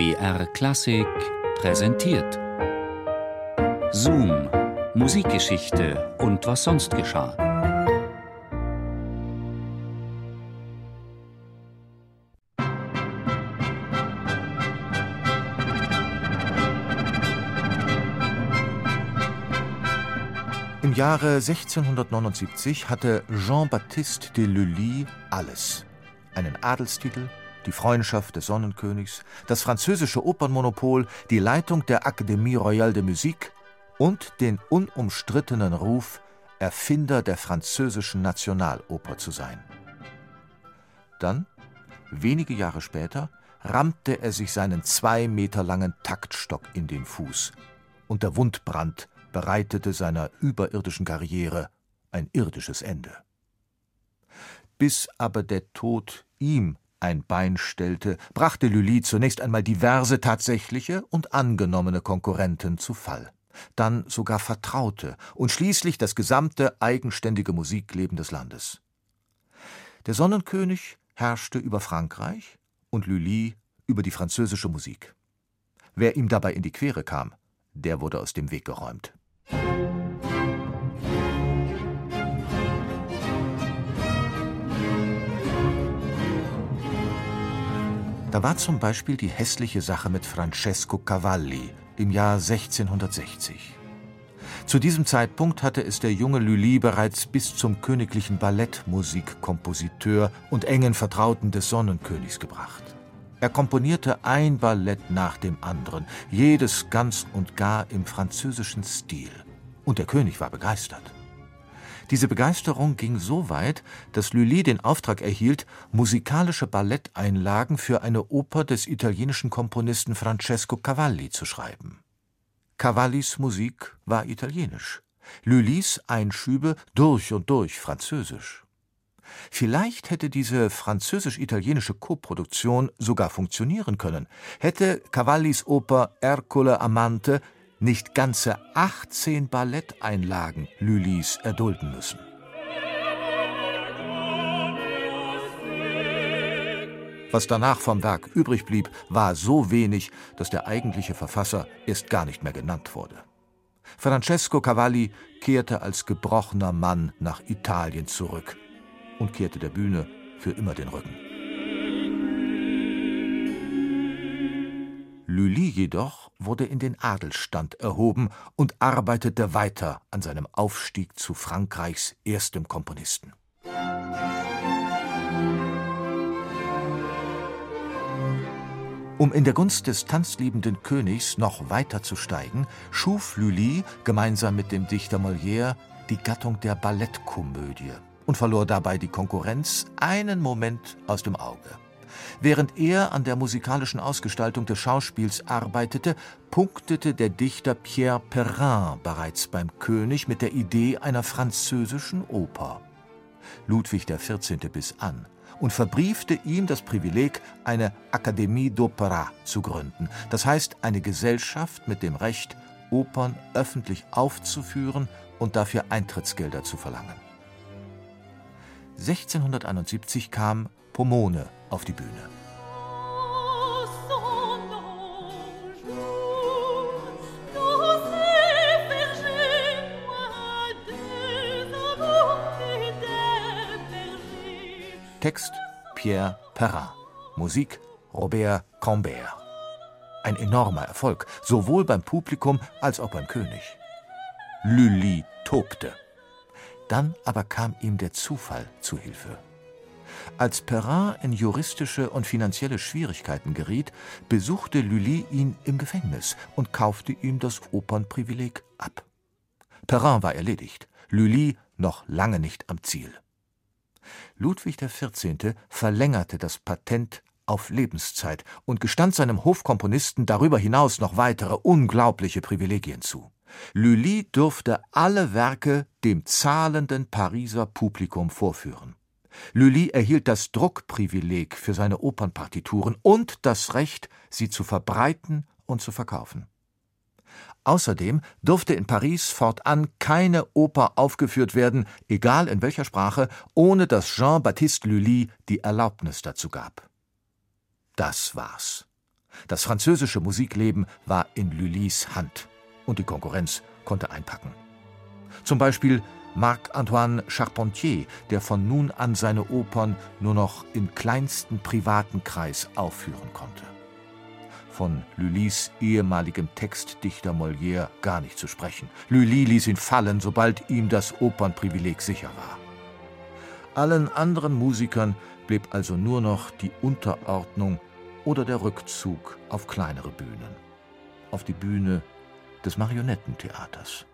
BR Klassik präsentiert. Zoom, Musikgeschichte und was sonst geschah. Im Jahre 1679 hatte Jean-Baptiste de Lully alles. Einen Adelstitel, die Freundschaft des Sonnenkönigs, das französische Opernmonopol, die Leitung der Académie Royale de Musique und den unumstrittenen Ruf, Erfinder der französischen Nationaloper zu sein. Dann, wenige Jahre später, rammte er sich seinen zwei Meter langen Taktstock in den Fuß, und der Wundbrand bereitete seiner überirdischen Karriere ein irdisches Ende. Bis aber der Tod ihm ein Bein stellte, brachte Lully zunächst einmal diverse tatsächliche und angenommene Konkurrenten zu Fall, dann sogar Vertraute und schließlich das gesamte eigenständige Musikleben des Landes. Der Sonnenkönig herrschte über Frankreich und Lully über die französische Musik. Wer ihm dabei in die Quere kam, der wurde aus dem Weg geräumt. Da war zum Beispiel die hässliche Sache mit Francesco Cavalli im Jahr 1660. Zu diesem Zeitpunkt hatte es der junge Lully bereits bis zum königlichen Ballettmusikkompositeur und engen Vertrauten des Sonnenkönigs gebracht. Er komponierte ein Ballett nach dem anderen, jedes ganz und gar im französischen Stil. Und der König war begeistert. Diese Begeisterung ging so weit, dass Lully den Auftrag erhielt, musikalische Balletteinlagen für eine Oper des italienischen Komponisten Francesco Cavalli zu schreiben. Cavallis Musik war italienisch, Lullys Einschübe durch und durch französisch. Vielleicht hätte diese französisch-italienische Koproduktion sogar funktionieren können, hätte Cavallis Oper Ercole Amante nicht ganze 18 Balletteinlagen Lullys erdulden müssen. Was danach vom Werk übrig blieb, war so wenig, dass der eigentliche Verfasser erst gar nicht mehr genannt wurde. Francesco Cavalli kehrte als gebrochener Mann nach Italien zurück und kehrte der Bühne für immer den Rücken. Lully jedoch wurde in den Adelstand erhoben und arbeitete weiter an seinem Aufstieg zu Frankreichs erstem Komponisten. Um in der Gunst des tanzliebenden Königs noch weiter zu steigen, schuf Lully gemeinsam mit dem Dichter Molière die Gattung der Ballettkomödie und verlor dabei die Konkurrenz einen Moment aus dem Auge. Während er an der musikalischen Ausgestaltung des Schauspiels arbeitete, punktete der Dichter Pierre Perrin bereits beim König mit der Idee einer französischen Oper. Ludwig XIV. biss an und verbriefte ihm das Privileg, eine Académie d'Opéra zu gründen, das heißt eine Gesellschaft mit dem Recht, Opern öffentlich aufzuführen und dafür Eintrittsgelder zu verlangen. 1671 kam Pomone auf die Bühne. Text Pierre Perrin, Musik Robert Cambert. Ein enormer Erfolg, sowohl beim Publikum als auch beim König. Lully tobte. Dann aber kam ihm der Zufall zu Hilfe. Als Perrin in juristische und finanzielle Schwierigkeiten geriet, besuchte Lully ihn im Gefängnis und kaufte ihm das Opernprivileg ab. Perrin war erledigt, Lully noch lange nicht am Ziel. Ludwig XIV. verlängerte das Patent auf Lebenszeit und gestand seinem Hofkomponisten darüber hinaus noch weitere unglaubliche Privilegien zu. Lully durfte alle Werke dem zahlenden Pariser Publikum vorführen. Lully erhielt das Druckprivileg für seine Opernpartituren und das Recht, sie zu verbreiten und zu verkaufen. Außerdem durfte in Paris fortan keine Oper aufgeführt werden, egal in welcher Sprache, ohne dass Jean-Baptiste Lully die Erlaubnis dazu gab. Das war's. Das französische Musikleben war in Lullys Hand und die Konkurrenz konnte einpacken. Zum Beispiel Marc-Antoine Charpentier, der von nun an seine Opern nur noch im kleinsten privaten Kreis aufführen konnte. Von Lullys ehemaligem Textdichter Molière gar nicht zu sprechen. Lully ließ ihn fallen, sobald ihm das Opernprivileg sicher war. Allen anderen Musikern blieb also nur noch die Unterordnung oder der Rückzug auf kleinere Bühnen. Auf die Bühne des Marionettentheaters.